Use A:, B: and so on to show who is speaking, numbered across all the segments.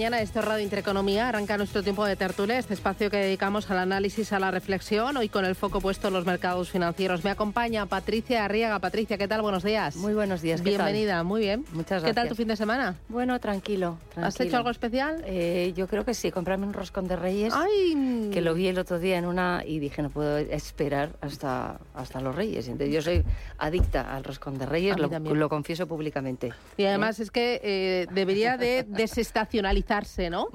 A: Mañana, este es Radio Intereconomía. Arranca nuestro tiempo de tertulia, este espacio que dedicamos al análisis, a la reflexión, hoy con el foco puesto en los mercados financieros. Me acompaña Patricia Arriaga. Patricia, ¿qué tal? Buenos días.
B: Muy buenos días.
A: Bienvenida, muy bien.
B: Muchas gracias.
A: ¿Qué tal tu fin de semana?
B: Bueno, tranquilo.
A: ¿Has hecho algo especial?
B: Eh, yo creo que sí, comprarme un roscón de reyes.
A: ¡Ay!
B: Que lo vi el otro día en una y dije, no puedo esperar hasta, hasta los reyes. Entonces, yo soy adicta al roscón de reyes, lo, lo, confieso públicamente.
A: Y además es que eh, debería de desestacionalizar ¿no?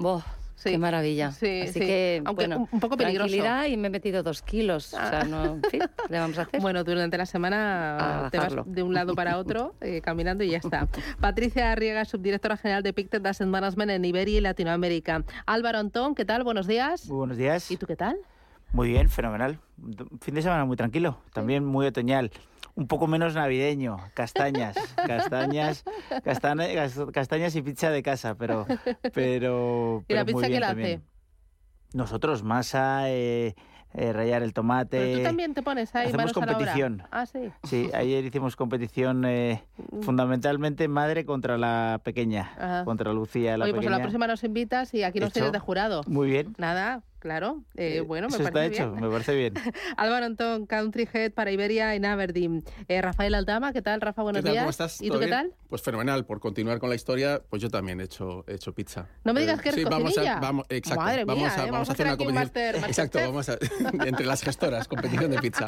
B: Sí. Qué maravilla.
A: Sí,
B: Así que,
A: Aunque
B: bueno,
A: un poco peligroso.
B: Tranquilidad y me he metido dos kilos. O sea, no, en fin, le vamos a hacer.
A: Bueno, durante la semana te vas de un lado para otro eh, caminando y ya está. Patricia Arriaga, subdirectora general de Pictet Asset Management en Iberia y Latinoamérica. Álvaro Antón, ¿qué tal? Buenos días.
C: Muy buenos días.
A: ¿Y tú qué tal?
C: Muy bien, fenomenal. Fin de semana muy tranquilo, también muy otoñal un poco menos navideño, castañas, castañas, castañas y pizza de casa, pero pero
A: ¿Y la pizza
C: qué
A: la hace?
C: Nosotros masa eh, eh, rayar el tomate.
A: Pero tú también te pones ahí
C: Hacemos competición.
A: Ah, sí.
C: Sí, ayer hicimos competición eh, mm. fundamentalmente madre contra la pequeña, contra Lucía la
A: Oye,
C: pues
A: la próxima nos invitas y aquí nos tienes de jurado.
C: Muy bien.
A: Nada, Claro, eh, bueno, me
C: Eso
A: parece
C: está hecho,
A: bien.
C: me parece bien.
A: Álvaro Antón, Country Head para Iberia en Aberdeen. Eh, Rafael Aldama, ¿qué tal, Rafa? Buenos
D: ¿Qué tal?
A: días.
D: ¿Cómo estás?
A: ¿Y tú qué tal?
D: Pues fenomenal, por continuar con la historia, pues yo también he hecho, he hecho pizza.
A: No me digas
D: eh,
A: que eres
D: sí, vamos a, vamos, exacto,
A: Madre
D: vamos,
A: mía,
D: a,
A: ¿eh?
D: vamos, a hacer una competición. Exacto, vamos a, entre las gestoras, competición de pizza.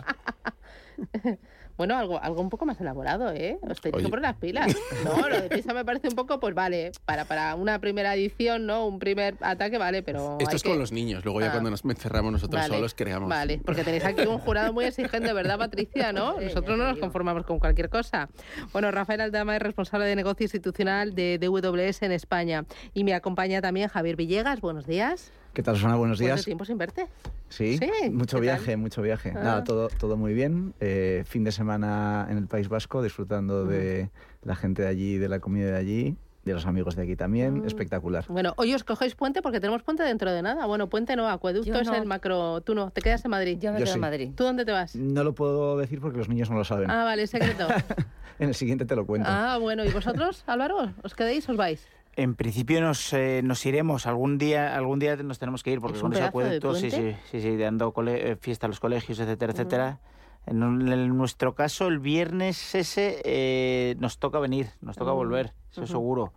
A: Bueno, algo, algo un poco más elaborado, ¿eh? Os tenéis que poner las pilas. No, lo de pizza me parece un poco, pues vale, para, para una primera edición, ¿no? Un primer ataque, vale, pero.
D: Esto es
A: que...
D: con los niños, luego ya
A: ah.
D: cuando nos encerramos nosotros
A: vale,
D: solos creamos.
A: Vale, porque tenéis aquí un jurado muy exigente, ¿verdad, Patricia? ¿No? Nosotros no nos conformamos con cualquier cosa. Bueno, Rafael Aldama es responsable de negocio institucional de DWS en España. Y me acompaña también Javier Villegas. Buenos días.
E: ¿Qué tal, Susana? Buenos días.
A: ¿Cuánto tiempo sin verte?
E: Sí,
A: ¿Sí?
E: mucho viaje,
A: tal?
E: mucho viaje.
A: Ah.
E: Nada, todo, todo muy bien. Eh, fin de semana en el País Vasco, disfrutando mm. de la gente de allí, de la comida de allí, de los amigos de aquí también. Mm. Espectacular.
A: Bueno, hoy os cogéis puente porque tenemos puente dentro de nada. Bueno, puente no, acueducto
B: no.
A: es el macro. Tú no, te quedas en Madrid.
B: Yo me
E: Yo
B: quedo
E: sí.
B: en Madrid.
A: ¿Tú dónde te vas?
E: No lo puedo decir porque los niños no lo saben.
A: Ah, vale, secreto.
E: en el siguiente te lo cuento.
A: Ah, bueno, ¿y vosotros, Álvaro? ¿Os quedéis o os vais?
C: En principio nos, eh, nos iremos, algún día algún día nos tenemos que ir, porque
A: ¿Es
C: con ese acueducto, sí, sí, sí, sí, dando cole- eh, fiesta a los colegios, etcétera, etcétera. En, un- en nuestro caso, el viernes ese eh, nos toca venir, nos toca
A: Mm.
C: volver, eso seguro.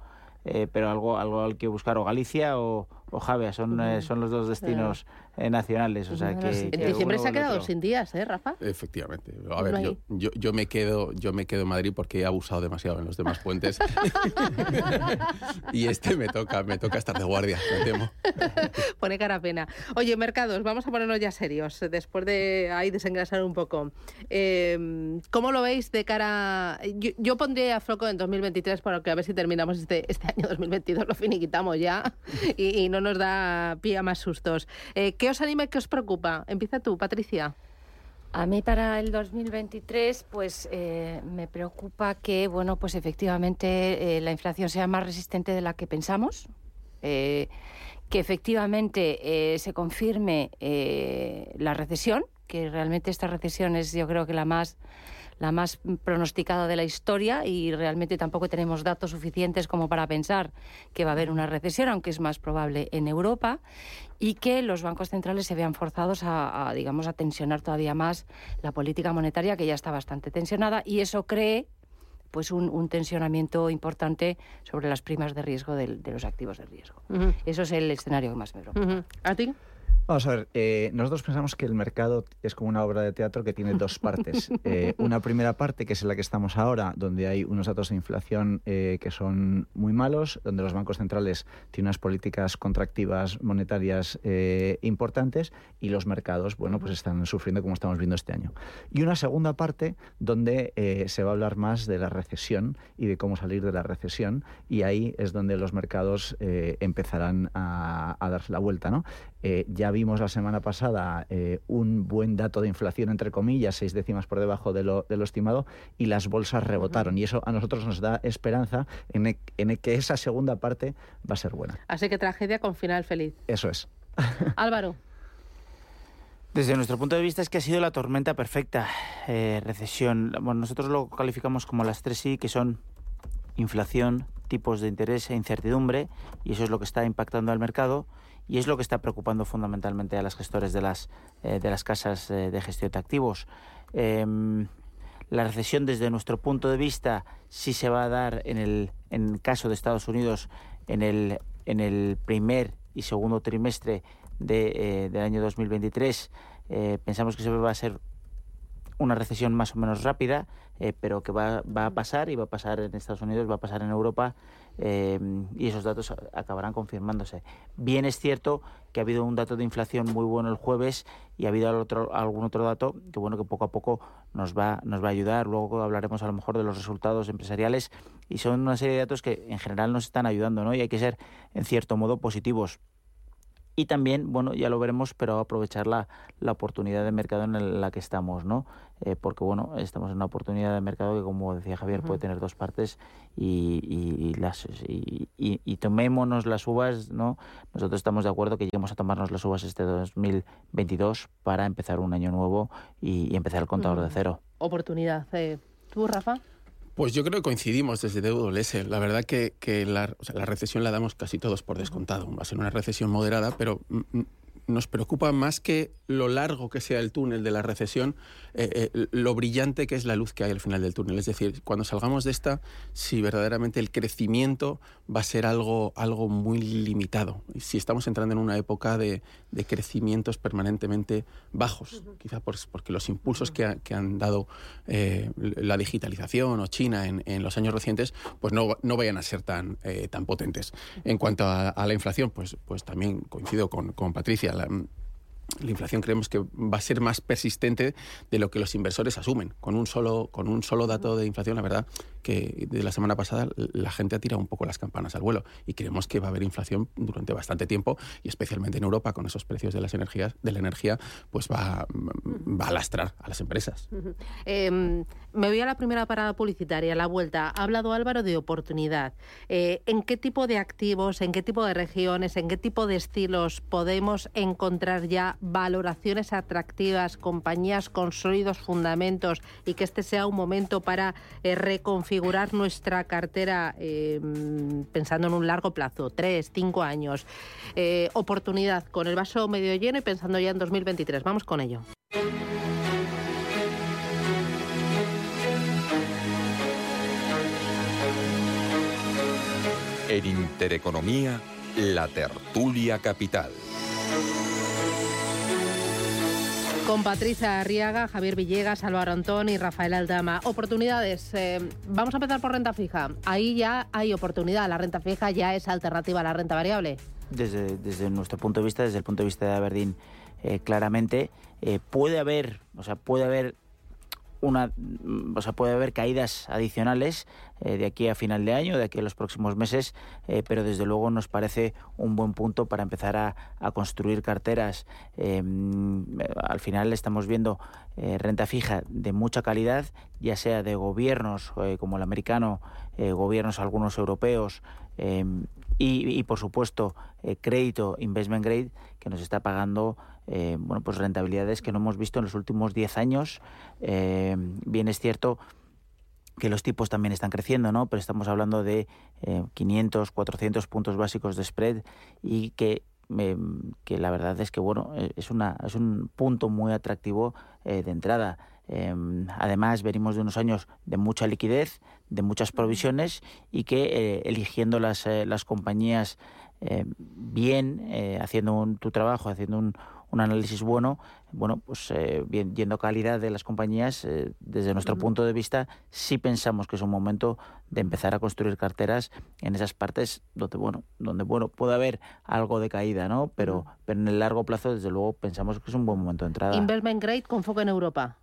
C: Eh, pero algo algo al que buscar, o Galicia o, o Javea, son, eh, son los dos destinos eh, nacionales. O sea que.
A: En
C: que
A: diciembre se ha quedado
C: otro.
A: sin días, ¿eh, Rafa?
D: Efectivamente. A ver, yo, yo, yo me quedo, yo me quedo en Madrid porque he abusado demasiado en los demás puentes. y este me toca, me toca estar de guardia, me temo.
A: Pone cara a pena. Oye, mercados, vamos a ponernos ya serios, después de ahí desengrasar un poco. Eh, ¿Cómo lo veis de cara...? Yo, yo pondría a foco en 2023 para que a ver si terminamos este, este año 2022, lo finiquitamos ya y, y no nos da pie a más sustos. Eh, ¿Qué os anima y qué os preocupa? Empieza tú, Patricia.
B: A mí para el 2023, pues eh, me preocupa que, bueno, pues efectivamente eh, la inflación sea más resistente de la que pensamos, que efectivamente se confirme la recesión, que realmente esta recesión es, yo creo que la más la más pronosticada de la historia y realmente tampoco tenemos datos suficientes como para pensar que va a haber una recesión, aunque es más probable en Europa, y que los bancos centrales se vean forzados a, a, digamos, a tensionar todavía más la política monetaria, que ya está bastante tensionada, y eso cree pues un, un tensionamiento importante sobre las primas de riesgo del- de, los activos de riesgo. Eso es el escenario que más me preocupa.
A: ujú. ¿A ti?
E: Vamos a ver, eh, nosotros pensamos que el mercado es como una obra de teatro que tiene dos partes. Eh, una primera parte, que es en la que estamos ahora, donde hay unos datos de inflación eh, que son muy malos, donde los bancos centrales tienen unas políticas contractivas monetarias eh, importantes y los mercados, bueno, pues están sufriendo como estamos viendo este año. Y una segunda parte, donde se va a hablar más de la recesión y de cómo salir de la recesión, y ahí es donde los mercados empezarán a, a darse la vuelta, ¿no? Eh, ya vimos la semana pasada eh, un buen dato de inflación, entre comillas, seis décimas por debajo de lo, de lo estimado, y las bolsas rebotaron. Y eso a nosotros nos da esperanza en, e- en que esa segunda parte va a ser buena.
A: Así que tragedia con final feliz.
E: Eso es.
A: Álvaro.
C: Desde nuestro punto de vista es que ha sido la tormenta perfecta. Eh, recesión. Bueno, nosotros lo calificamos como las tres I, que son inflación, tipos de interés e incertidumbre, y eso es lo que está impactando al mercado y es lo que está preocupando fundamentalmente a las gestores de las, eh, de las casas eh, de gestión de activos. Em, la recesión desde nuestro punto de vista sí se va a dar en el, en el caso de Estados Unidos en el, en el primer y segundo trimestre de, eh, del año 2023. Eh, pensamos que se va a ser una recesión más o menos rápida, eh, pero que va, va, a pasar y va a pasar en Estados Unidos, va a pasar en Europa eh, y esos datos acabarán confirmándose. Bien es cierto que ha habido un dato de inflación muy bueno el jueves y ha habido algún otro dato que bueno que poco a poco nos va, nos va a ayudar. Luego hablaremos a lo mejor de los resultados empresariales y son una serie de datos que en general nos están ayudando, ¿no? Y hay que ser en cierto modo positivos y también, bueno, ya lo veremos, pero aprovechar la, la oportunidad de mercado en la que estamos, ¿no? Eh, porque, bueno, estamos en una oportunidad de mercado que, como decía Javier, uh -huh. puede tener dos partes y, y, y las, y, y, tomémonos las uvas, ¿no? Nosotros estamos de acuerdo que lleguemos a tomarnos las uvas este 2022 para empezar un año nuevo y, empezar el contador uh -huh. de cero.
A: Oportunidad. Eh, ¿Tú, Rafa?
D: Pues yo creo que coincidimos desde DWS. La verdad que, que la, la, recesión la damos casi todos por descontado. Va a ser una recesión moderada, pero nos preocupa más que lo largo que sea el túnel de la recesión, eh, eh, lo brillante que es la luz que hay al final del túnel. Es decir, cuando salgamos de esta, si verdaderamente el crecimiento va a ser algo, algo muy limitado. Si estamos entrando en una época de, de crecimientos permanentemente bajos, uh -huh. quizá por, porque los impulsos uh -huh. que, ha, que, han dado eh, la digitalización o China en, en, los años recientes, pues no, no vayan a ser tan, eh, tan potentes. En cuanto a, a, la inflación, pues, pues también coincido con, con Patricia. La, la inflación creemos que va a ser más persistente de lo que los inversores asumen. Con un solo, con un solo dato de inflación, la verdad que de la semana pasada la gente ha tirado un poco las campanas al vuelo y creemos que va a haber inflación durante bastante tiempo y especialmente en Europa con esos precios de las energías de la energía pues va, va a lastrar a las empresas.
A: Eh, me voy a la primera parada publicitaria, la vuelta. Ha hablado Álvaro de oportunidad. Eh, ¿En qué tipo de activos, en qué tipo de regiones, en qué tipo de estilos podemos encontrar ya valoraciones atractivas, compañías con sólidos fundamentos y que este sea un momento para eh, reconfigurar nuestra cartera eh, pensando en un largo plazo, tres, cinco años? Eh, oportunidad con el vaso medio lleno y pensando ya en 2023. Vamos con ello.
F: En Intereconomía, la tertulia capital.
A: Con Patricia Arriaga, Javier Villegas, Álvaro Antón y Rafael Aldama. Oportunidades. Eh, vamos a empezar por renta fija. Ahí ya hay oportunidad. La renta fija ya es alternativa a la renta variable.
C: Desde, nuestro punto de vista, desde el punto de vista de Aberdeen, eh, claramente eh, puede haber, o sea, puede haber una, o sea, puede haber caídas adicionales eh, de aquí a final de año, de aquí a los próximos meses, eh, pero desde luego nos parece un buen punto para empezar a, construir carteras. Eh, al final estamos viendo renta fija de mucha calidad, ya sea de gobiernos como el americano, gobiernos algunos europeos. Y, y, por supuesto crédito investment grade que nos está pagando eh, bueno, pues rentabilidades que no hemos visto en los últimos 10 años. Eh, bien es cierto que los tipos también están creciendo, ¿no? Pero estamos hablando de eh, 500, 400 puntos básicos de spread y que que la verdad es que bueno es una es un punto muy atractivo de entrada Em, además, venimos de unos años de mucha liquidez, de muchas provisiones y que eh, eligiendo las, eh, las compañías eh, bien, haciendo un, tu trabajo, haciendo un, un análisis bueno, bueno, pues eh, viendo calidad de las compañías, eh, desde nuestro punto de vista, sí pensamos que es un momento de empezar a construir carteras en esas partes donde, bueno, donde, bueno, puede haber algo de caída, ¿no? Pero, pero en el largo plazo, desde luego, pensamos que es un buen momento de entrada.
A: Investment grade con foco en Europa.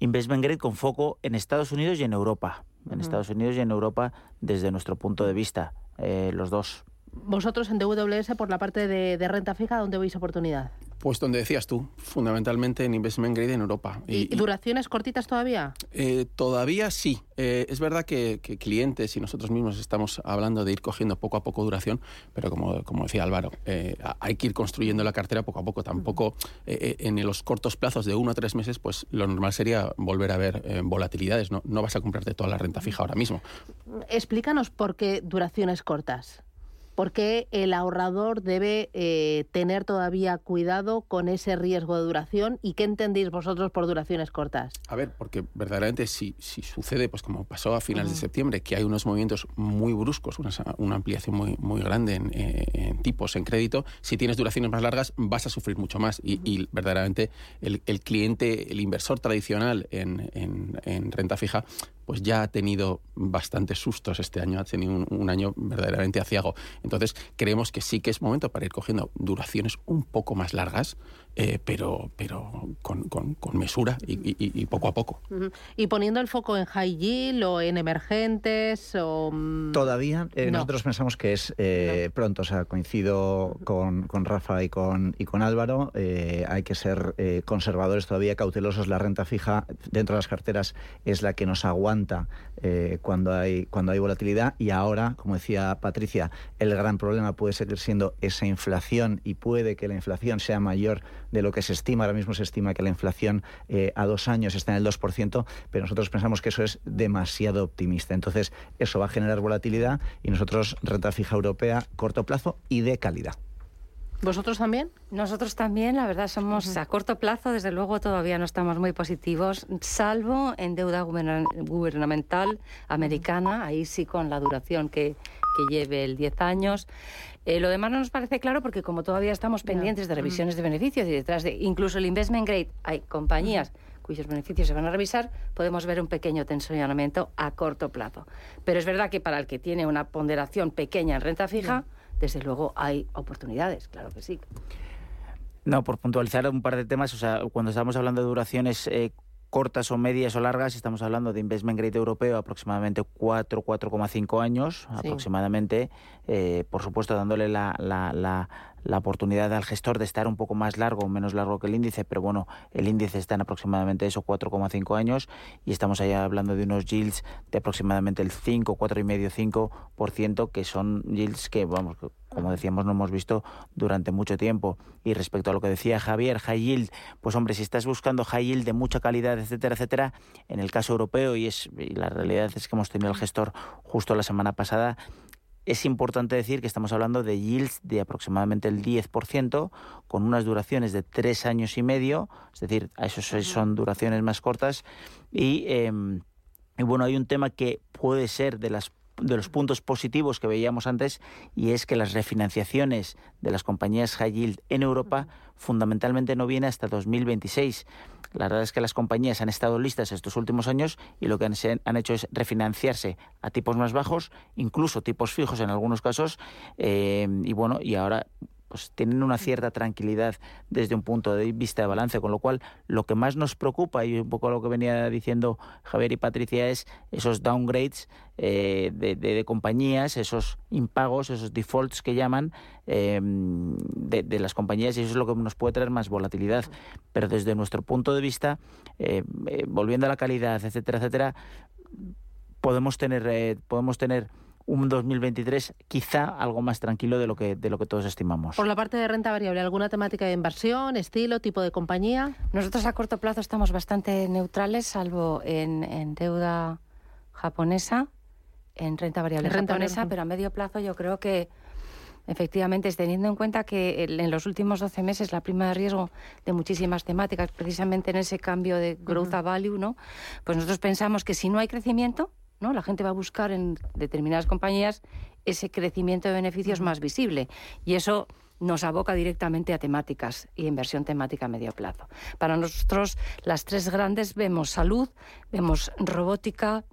C: Investment grade con foco en Estados Unidos y en Europa. En Estados Unidos y en Europa, desde nuestro punto de vista, eh, los dos.
A: Vosotros en DWS, por la parte de, de renta fija, ¿dónde veis oportunidad?
D: Pues donde decías tú, fundamentalmente en investment grade en Europa.
A: ¿Y, duraciones cortitas todavía?
D: Eh, todavía sí. Eh, es verdad que, clientes y nosotros mismos estamos hablando de ir cogiendo poco a poco duración, pero como, como decía Álvaro, eh, hay que ir construyendo la cartera poco a poco. Tampoco en los cortos plazos de uno a tres meses, pues lo normal sería volver a ver volatilidades. ¿no? no vas a comprarte toda la renta fija ahora mismo.
A: Explícanos por qué duraciones cortas. ¿Por qué el ahorrador debe eh, tener todavía cuidado con ese riesgo de duración y qué entendéis vosotros por duraciones cortas?
D: A ver, porque verdaderamente si, si sucede, pues como pasó a finales de septiembre, que hay unos movimientos muy bruscos, una, ampliación muy, muy grande eh, en, tipos, en crédito, si tienes duraciones más largas vas a sufrir mucho más. Y, verdaderamente el, cliente, el inversor tradicional en, en renta fija, pues ya ha tenido bastantes sustos este año, ha tenido un, año verdaderamente aciago. Entonces, creemos que sí que es momento para ir cogiendo duraciones un poco más largas, eh, pero, pero con, mesura y, poco a poco.
A: ¿Y poniendo el foco en high yield o en emergentes? O...
E: Mm, Todavía eh, nosotros pensamos que es eh, pronto, o sea, coincido con, Rafa y con, y con Álvaro, hay que ser conservadores todavía, cautelosos, la renta fija dentro de las carteras es la que nos aguanta cuando, hay, cuando hay volatilidad. Y ahora, como decía Patricia, el gran problema puede seguir siendo esa inflación y puede que la inflación sea mayor de lo que se estima. Ahora mismo se estima que la inflación eh, a dos años está en el 2%, pero nosotros pensamos que eso es demasiado optimista. Entonces, eso va a generar volatilidad y nosotros renta fija europea, corto plazo y de calidad.
A: ¿Vosotros también?
B: Nosotros también, la verdad, somos a corto plazo, desde luego todavía no estamos muy positivos, salvo en deuda gubernamental americana, ahí sí con la duración que, que lleve el 10 años. Eh, lo demás no nos parece claro porque como todavía estamos pendientes de revisiones de beneficios y detrás de incluso el investment grade hay compañías cuyos beneficios se van a revisar, podemos ver un pequeño tensionamiento a corto plazo. Pero es verdad que para el que tiene una ponderación pequeña en renta fija, desde luego hay oportunidades, claro que sí.
C: No, por puntualizar un par de temas, o sea, cuando estamos hablando de duraciones eh, cortas o medias o largas, estamos hablando de investment grade europeo aproximadamente 4, 4,5 años aproximadamente, eh, por supuesto dándole la, la, la, la, oportunidad al gestor de estar un poco más largo menos largo que el índice, pero bueno, el índice está en aproximadamente eso, 4,5 años y estamos allá hablando de unos yields de aproximadamente el 5, 4,5, 5%, que son yields que, vamos, como decíamos, no hemos visto durante mucho tiempo. Y respecto a lo que decía Javier, high yield, pues hombre, si estás buscando high yield de mucha calidad, etcétera, etcétera, en el caso europeo, y, es, y la realidad es que hemos tenido el gestor justo la semana pasada, es importante decir que estamos hablando de yields de aproximadamente el 10%, con unas duraciones de tres años y medio, es decir, esos son duraciones más cortas. Y, em, y bueno, hay un tema que puede ser de las de los puntos positivos que veíamos antes y es que las refinanciaciones de las compañías high yield en Europa fundamentalmente no vienen hasta 2026. La verdad es que las compañías han estado listas estos últimos años y lo que han, hecho es refinanciarse a tipos más bajos, incluso tipos fijos en algunos casos, eh, y bueno, y ahora pues tienen una cierta tranquilidad desde un punto de vista de balance, con lo cual lo que más nos preocupa y un poco lo que venía diciendo Javier y Patricia es esos downgrades eh, de, compañías, esos impagos, esos defaults que llaman em, de, las compañías y eso es lo que nos puede traer más volatilidad. Pero desde nuestro punto de vista, eh, eh, volviendo a la calidad, etcétera, etcétera, podemos tener, podemos tener un 2023 quizá algo más tranquilo de lo que de lo que todos estimamos.
A: Por la parte de renta variable, ¿alguna temática de inversión, estilo, tipo de compañía?
B: Nosotros a corto plazo estamos bastante neutrales, salvo en, deuda japonesa, en renta variable japonesa, pero a medio plazo yo creo que efectivamente, teniendo en cuenta que en los últimos 12 meses la prima de riesgo de muchísimas temáticas, precisamente en ese cambio de growth a value, ¿no? Pues nosotros pensamos que si no hay crecimiento, ¿no? La gente va a buscar en determinadas compañías ese crecimiento de beneficios más visible. Y eso nos aboca directamente a temáticas y inversión temática a medio plazo. Para nosotros, las tres grandes vemos salud, vemos robótica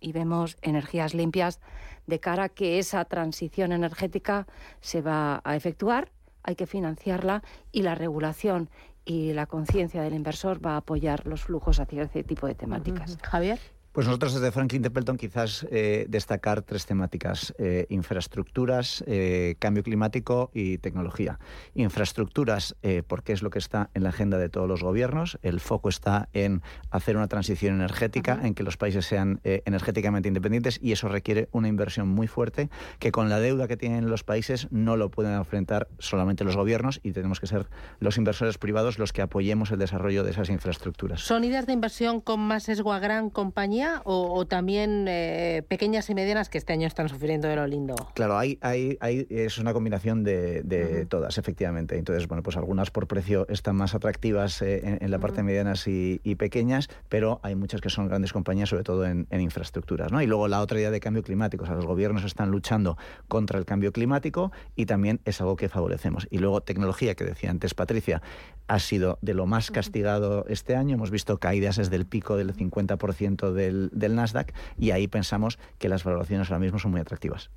B: y vemos energías limpias de cara a que esa transición energética se va a efectuar, hay que financiarla y la regulación y la conciencia del inversor va a apoyar los flujos hacia ese tipo de temáticas.
A: Javier.
E: Pues nosotros desde Franklin Templeton quizás eh, destacar tres temáticas, eh, infraestructuras, eh, cambio climático y tecnología. Infraestructuras, porque es lo que está en la agenda de todos los gobiernos, el foco está en hacer una transición energética, en que los países sean energéticamente independientes y eso requiere una inversión muy fuerte que con la deuda que tienen los países no lo pueden enfrentar solamente los gobiernos y tenemos que ser los inversores privados los que apoyemos el desarrollo de esas infraestructuras.
A: ¿Son ideas de inversión con más sesgo a gran compañía? O, también eh, pequeñas y medianas que este año están sufriendo de lo lindo?
E: Claro, hay, hay, hay es una combinación de, todas, efectivamente. Entonces, bueno, pues algunas por precio están más atractivas eh, en, la parte medianas y, pequeñas, pero hay muchas que son grandes compañías, sobre todo en, infraestructuras. ¿no? Y luego la otra idea de cambio climático, o sea, los gobiernos están luchando contra el cambio climático y también es algo que favorecemos. Y luego tecnología, que decía antes Patricia, ha sido de lo más castigado este año. Hemos visto caídas desde el pico del 50% del, del Nasdaq y ahí pensamos que las valoraciones ahora mismo son muy atractivas.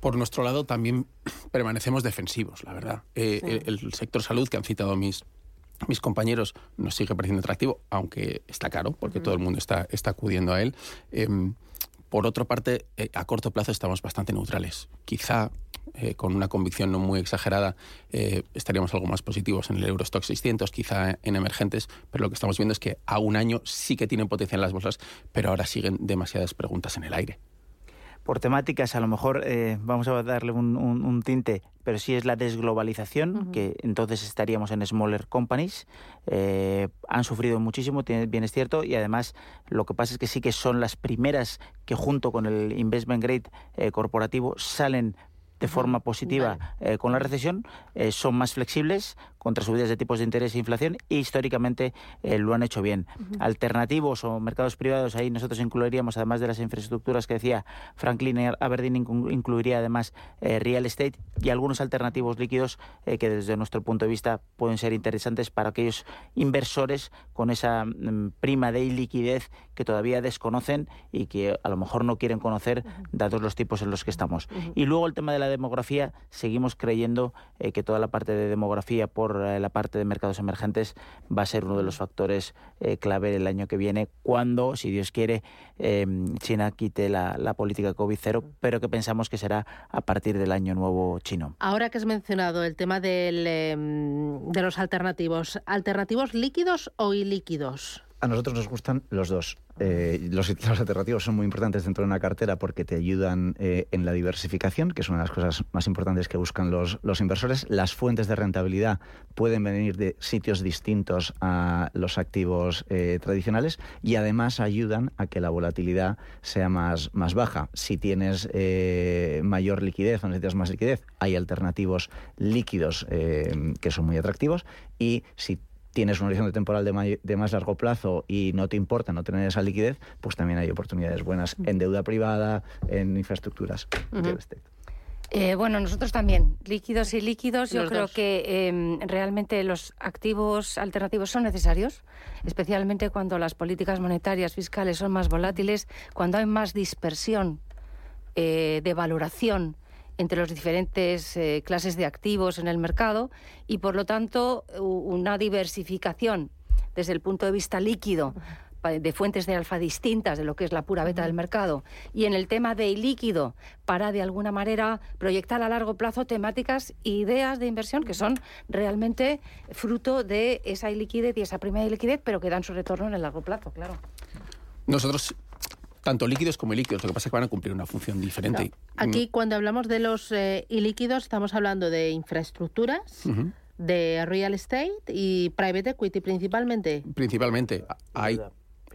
D: Por nuestro lado también permanecemos defensivos, la verdad. Eh, el, sector salud que han citado mis, mis compañeros nos sigue pareciendo atractivo, aunque está caro, porque todo el mundo está, está acudiendo a él. Em, por otra parte, eh, a corto plazo estamos bastante neutrales. Quizá eh, con una convicción no muy exagerada, eh, estaríamos algo más positivos en el Eurostock 600, quizá en emergentes, pero lo que estamos viendo es que a un año sí que tienen potencial las bolsas, pero ahora siguen demasiadas preguntas en el aire
C: por temáticas, a lo mejor eh, vamos a darle un, tinte, pero sí es la desglobalización, que entonces estaríamos en smaller companies. han sufrido muchísimo, bien es cierto, y además lo que pasa es que sí que son las primeras que junto con el investment grade corporativo salen de forma positiva eh, con la recesión, eh, son más flexibles contra subidas de tipos de interés e inflación y históricamente eh, lo han hecho bien. Alternativos o mercados privados, ahí nosotros incluiríamos, además de las infraestructuras que decía Franklin Aberdeen, incluiría además real estate y algunos alternativos líquidos que desde nuestro punto de vista pueden ser interesantes para aquellos inversores con esa mm, prima de liquidez que todavía desconocen y que a lo mejor no quieren conocer dados los tipos en los que estamos. Y luego el tema de la demografía, seguimos creyendo eh, que toda la parte de demografía por eh, la parte de mercados emergentes va a ser uno de los factores eh, clave el año que viene, cuando, si Dios quiere, em, China quite la, política COVID-0, pero que pensamos que será a partir del año nuevo chino.
A: Ahora que has mencionado el tema del, em, de los alternativos, ¿alternativos líquidos o ilíquidos?
E: A nosotros nos gustan los dos. Eh, los, alternativos son muy importantes dentro de una cartera porque te ayudan eh, en la diversificación, que es una de las cosas más importantes que buscan los, inversores. Las fuentes de rentabilidad pueden venir de sitios distintos a los activos eh, tradicionales y además ayudan a que la volatilidad sea más, más baja. Si tienes mayor liquidez o necesitas más liquidez, hay alternativos líquidos que son muy atractivos y si tienes un horizonte temporal de, más largo plazo y no te importa no tener esa liquidez, pues también hay oportunidades buenas en deuda privada, en infraestructuras.
B: Eh, bueno, nosotros también, líquidos y líquidos, yo creo que em, realmente los activos alternativos son necesarios, especialmente cuando las políticas monetarias fiscales son más volátiles, cuando hay más dispersión eh, de valoración entre las diferentes eh, clases de activos en el mercado y, por lo tanto, una diversificación desde el punto de vista líquido de fuentes de alfa distintas de lo que es la pura beta del mercado y en el tema de líquido para de alguna manera proyectar a largo plazo temáticas e ideas de inversión que son realmente fruto de esa liquidez y esa primera liquidez pero que dan su retorno en el largo plazo, claro.
D: Nosotros tanto líquidos como ilíquidos. Lo que pasa es que van a cumplir una función diferente.
A: Aquí, cuando hablamos de los eh, ilíquidos, estamos hablando de infraestructuras. de real estate y private equity principalmente.
D: Principalmente. Hay,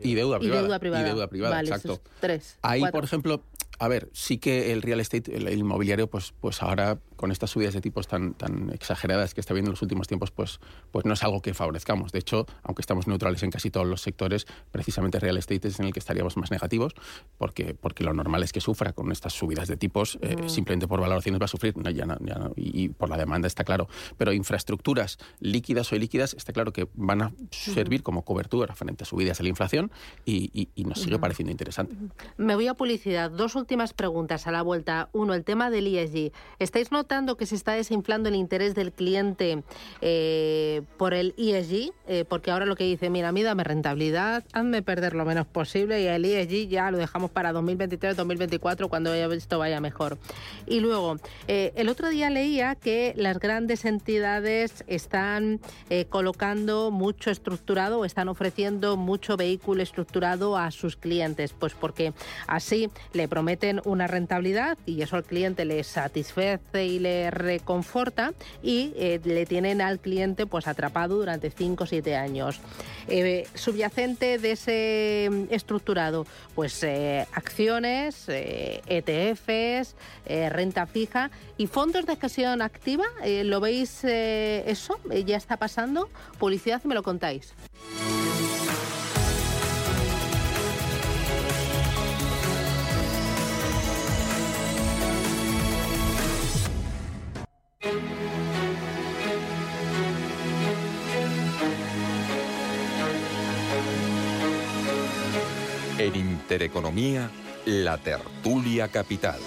D: y deuda privada. Y deuda privada. exacto.
A: Tres.
D: Ahí, por ejemplo, a ver, sí que el real estate, el, inmobiliario, pues, pues ahora con estas subidas de tipos tan, tan exageradas que está viendo en los últimos tiempos, pues, pues no es algo que favorezcamos. De hecho, aunque estamos neutrales en casi todos los sectores, precisamente real estate es en el que estaríamos más negativos, porque, porque lo normal es que sufra con estas subidas de tipos, eh, simplemente por valoraciones va a sufrir, no, ya ya y, y, por la demanda está claro. Pero infraestructuras líquidas o ilíquidas está claro que van a servir como cobertura frente a subidas de la inflación y, y nos sigue pareciendo interesante.
A: Me voy a publicidad. Dos últimas preguntas a la vuelta. Uno, el tema del ESG. ¿Estáis notando que se está desinflando el interés del cliente eh, por el ESG? Eh, porque ahora lo que dice, mira, a mí dame rentabilidad, hazme perder lo menos posible y el ESG ya lo dejamos para 2023, 2024, cuando esto vaya mejor. Y luego, eh, el otro día leía que las grandes entidades están colocando mucho estructurado o están ofreciendo mucho vehículo estructurado a sus clientes, pues porque así le prometen una rentabilidad y eso al cliente le satisface le reconforta y eh, le tienen al cliente pues atrapado durante 5 o 7 años. Eh, subyacente de ese mm, estructurado, pues eh, acciones, ETFs, e renta fija y fondos de gestión activa. ¿Lo veis eso? ¿Ya está pasando? Publicidad, me lo contáis.
F: En Intereconomía, la tertulia capital.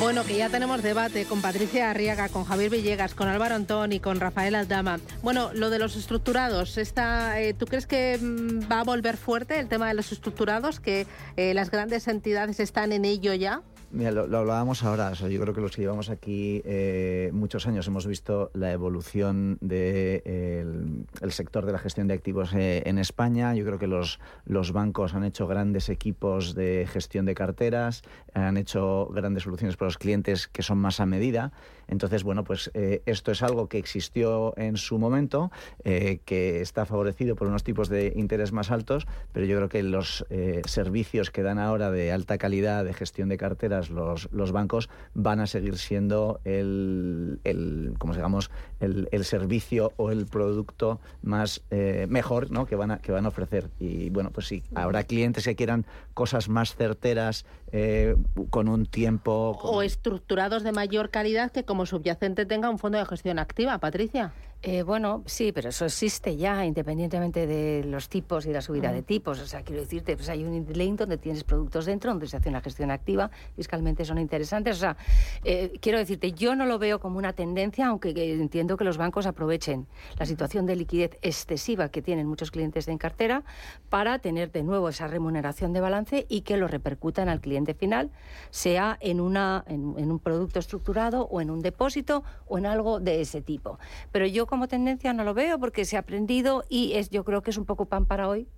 A: Bueno, que ya tenemos debate con Patricia Arriaga, con Javier Villegas, con Álvaro Antón y con Rafael Aldama. Bueno, lo de los estructurados, está, eh, ¿tú crees que mm, va a volver fuerte el tema de los estructurados? ¿Que eh, las grandes entidades están en ello ya?
E: Mira, lo, hablábamos ahora. yo creo que los que llevamos aquí eh, muchos años hemos visto la evolución del el sector de la gestión de activos eh, en España. Yo creo que los bancos han hecho grandes equipos de gestión de carteras, han hecho grandes soluciones para los clientes que son más a medida. Entonces, bueno, pues eh, esto es algo que existió en su momento, que está favorecido por unos tipos de interés más altos, pero yo creo que los servicios que dan ahora de alta calidad de gestión de carteras los, bancos van a seguir siendo el, el como digamos, el, el, servicio o el producto más eh, mejor ¿no? que, van a, que van a ofrecer. Y bueno, pues sí, habrá clientes que quieran cosas más certeras eh, con un tiempo...
A: O estructurados de mayor calidad que como subyacente tenga un fondo de gestión activa, Patricia.
B: Eh, bueno, sí, pero eso existe ya, independientemente de los tipos y la subida de tipos. O sea, quiero decirte, pues hay un link donde tienes productos dentro, donde se hace una gestión activa, fiscalmente son interesantes. O sea, eh, quiero decirte, yo no lo veo como una tendencia, aunque entiendo que los bancos aprovechen la situación de liquidez excesiva que tienen muchos clientes en cartera para tener de nuevo esa remuneración de balance y que lo repercutan al cliente final, sea en, una, en, en un producto estructurado o en un depósito o en algo de ese tipo. Pero yo como tendencia no lo veo porque se ha aprendido y es, yo creo que es un poco pan para hoy,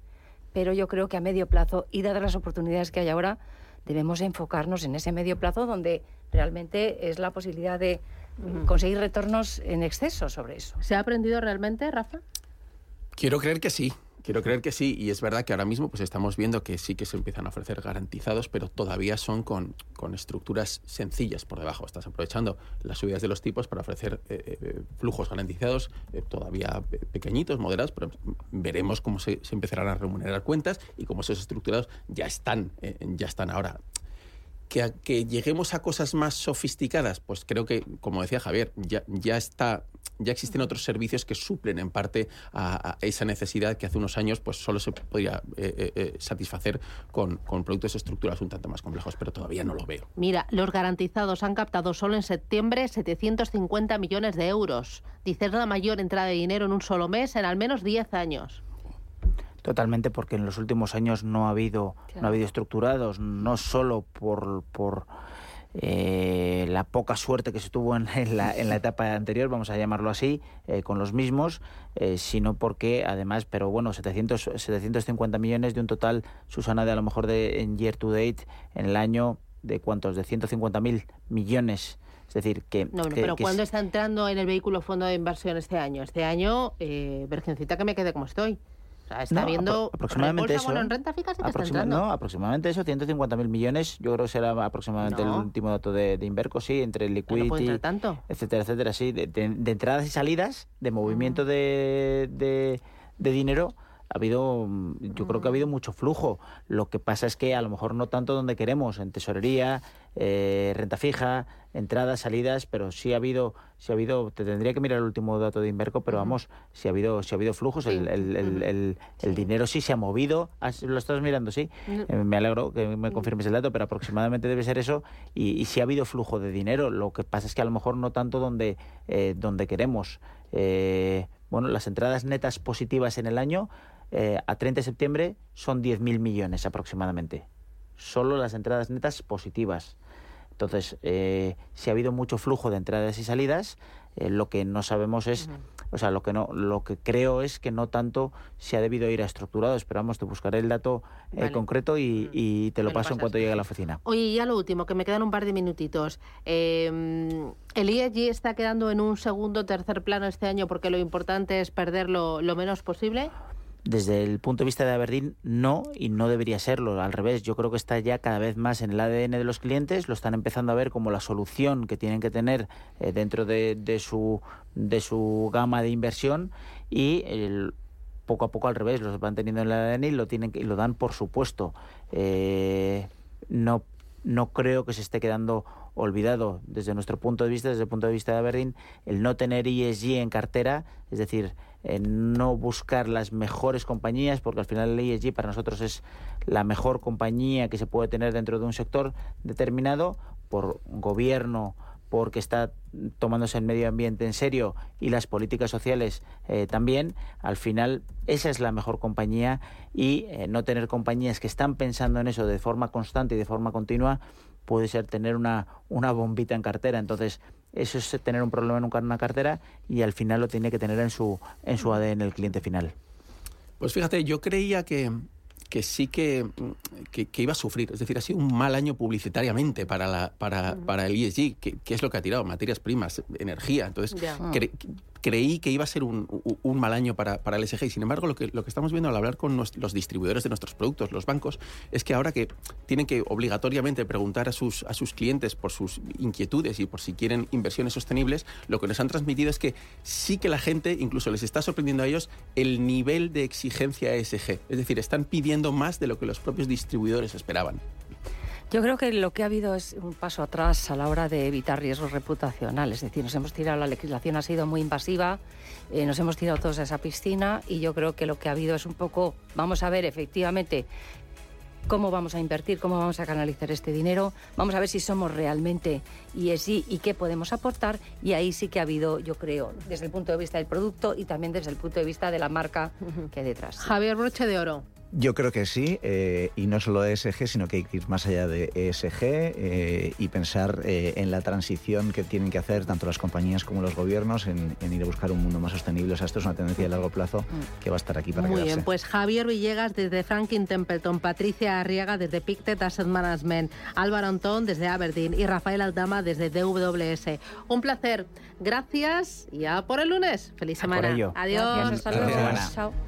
B: pero yo creo que a medio plazo y dadas las oportunidades que hay ahora, debemos enfocarnos en ese medio plazo donde realmente es la posibilidad de conseguir retornos en exceso sobre eso.
A: ¿Se ha aprendido realmente, Rafa?
D: Quiero creer que sí. Quiero creer que sí, y es verdad que ahora mismo pues estamos viendo que sí que se empiezan a ofrecer garantizados, pero todavía son con, con estructuras sencillas por debajo. Estás aprovechando las subidas de los tipos para ofrecer eh, eh, flujos garantizados eh, todavía pequeñitos, moderados, pero veremos cómo se, se, empezarán a remunerar cuentas y cómo esos estructurados ya están, ya están ahora que, que, lleguemos a cosas más sofisticadas, pues creo que, como decía Javier, ya, ya está ya existen otros servicios que suplen en parte a, esa necesidad que hace unos años pues solo se podía eh, eh, eh, satisfacer con, con, productos estructurales un tanto más complejos, pero todavía no lo veo.
A: Mira, los garantizados han captado solo en septiembre 750 millones de euros. Dice es la mayor entrada de dinero en un solo mes en al menos 10 años.
C: Totalmente, porque en los últimos años no ha habido, no ha habido estructurados, no solo por, por eh, la poca suerte que se tuvo en, la, en, la, etapa anterior, vamos a llamarlo así, eh, con los mismos, eh, sino porque además, pero bueno, 700, 750 millones de un total, Susana, de a lo mejor de en year to date, en el año, de cuántos, de 150.000 millones. Es decir, que...
A: No, pero ¿cuándo está entrando en el vehículo fondo de inversión este año? Este año, eh, Virgencita, que me quede como estoy sea, está
C: No,
A: viendo
C: apro- aproximadamente eso.
A: bueno, en renta fija sí que está
C: Aproxima-
A: entrando.
C: no, aproximadamente eso, 150.000 millones. Yo creo que será aproximadamente
A: No.
C: el último dato de, de Inverco, sí, entre el
A: No
C: liquidity,
A: entrar tanto.
C: etcétera, etcétera, sí, de, de- de entradas y salidas, de movimiento de, de- de dinero. Ha habido, mm, yo creo que ha habido mucho flujo. Lo que pasa es que a lo mejor no tanto donde queremos, en tesorería, eh, renta fija, entradas, salidas, pero sí ha habido, sí ha habido, te tendría que mirar el último dato de Inverco, pero vamos, sí ha habido, sí ha habido flujos, el, el- el-
A: Ujú.
C: el- el dinero sí se ha movido, Ah, lo estás mirando, sí. Eh, me alegro que me confirmes el dato, pero aproximadamente debe ser eso. Y, y sí ha habido flujo de dinero. Lo que pasa es que a lo mejor no tanto donde, eh, donde queremos. Eh, bueno, las entradas netas positivas en el año eh, a 30 de septiembre son 10.000 millones aproximadamente. Solo las entradas netas positivas. Entonces, eh, si ha habido mucho flujo de entradas y salidas, eh, lo que no sabemos es, o sea, lo que no, lo que creo es que no tanto se ha debido ir a estructurados, pero vamos, te buscaré el dato eh,
A: Vale.
C: concreto y, y te lo
A: Me lo
C: paso en cuanto llegue a la oficina.
A: Oye, y ya lo último, que me quedan un par de minutitos. Eh, ¿El ESG está quedando en un segundo o tercer plano este año porque lo importante es perderlo lo menos posible?
C: Desde el punto de vista de Aberdeen, no, y no debería serlo. Al revés, yo creo que está ya cada vez más en el ADN de los clientes, lo están empezando a ver como la solución que tienen que tener eh, dentro de, su, de su gama de inversión y poco a poco al revés, los van teniendo en el ADN y lo, tienen, y lo dan por supuesto. Eh, no, no creo que se esté quedando olvidado desde nuestro punto de vista, desde el punto de vista de Aberdeen, el no tener ESG en cartera, es decir, no buscar las mejores compañías, porque al final el ESG para nosotros es la mejor compañía que se puede tener dentro de un sector determinado, por gobierno, porque está tomándose el medio ambiente en serio y las políticas sociales eh, también, al final esa es la mejor compañía y eh, no tener compañías que están pensando en eso de forma constante y de forma continua puede ser tener una, una bombita en cartera. Entonces, eso es tener un problema en una cartera y al final lo tiene que tener en su, en su ADN el cliente final.
D: Pues fíjate, yo creía que, que sí que, que, que iba a sufrir. Es decir, ha sido un mal año publicitariamente para, la, para, para el ESG, que, que es lo que ha tirado, materias primas, energía. Entonces, cre- creí que iba a ser un, un- mal año para, para el SG y sin embargo lo que, lo que estamos viendo al hablar con los distribuidores de nuestros productos, los bancos, es que ahora que tienen que obligatoriamente preguntar a sus, a sus clientes por sus inquietudes y por si quieren inversiones sostenibles, lo que nos han transmitido es que sí que la gente incluso les está sorprendiendo a ellos el nivel de exigencia ESG. Es decir, están pidiendo más de lo que los propios distribuidores esperaban.
B: Yo creo que lo que ha habido es un paso atrás a la hora de evitar riesgos reputacionales. Es decir, nos hemos tirado, la legislación ha sido muy invasiva, eh, nos hemos tirado todos a esa piscina y yo creo que lo que ha habido es un poco, vamos a ver efectivamente cómo vamos a invertir, cómo vamos a canalizar este dinero, vamos a ver si somos realmente ESG y qué podemos aportar y ahí sí que ha habido, yo creo, desde el punto de vista del producto y también desde el punto de vista de la marca que hay detrás.
A: Javier Broche de Oro.
E: Yo creo que sí, eh, y no solo ESG, sino que hay que ir más allá de ESG eh, y pensar eh, en la transición que tienen que hacer tanto las compañías como los gobiernos en, en ir a buscar un mundo más sostenible. O sea, esto es una tendencia de largo plazo que va a estar aquí para
A: Muy
E: quedarse.
A: bien, pues Javier Villegas desde Franklin Templeton, Patricia Arriaga desde Pictet Asset Management, Álvaro Antón desde Aberdeen y Rafael Aldama desde DWS. Un placer. Gracias y a por el lunes. Feliz semana.
C: ello.
A: Adiós.
B: Gracias, hasta luego. Chao.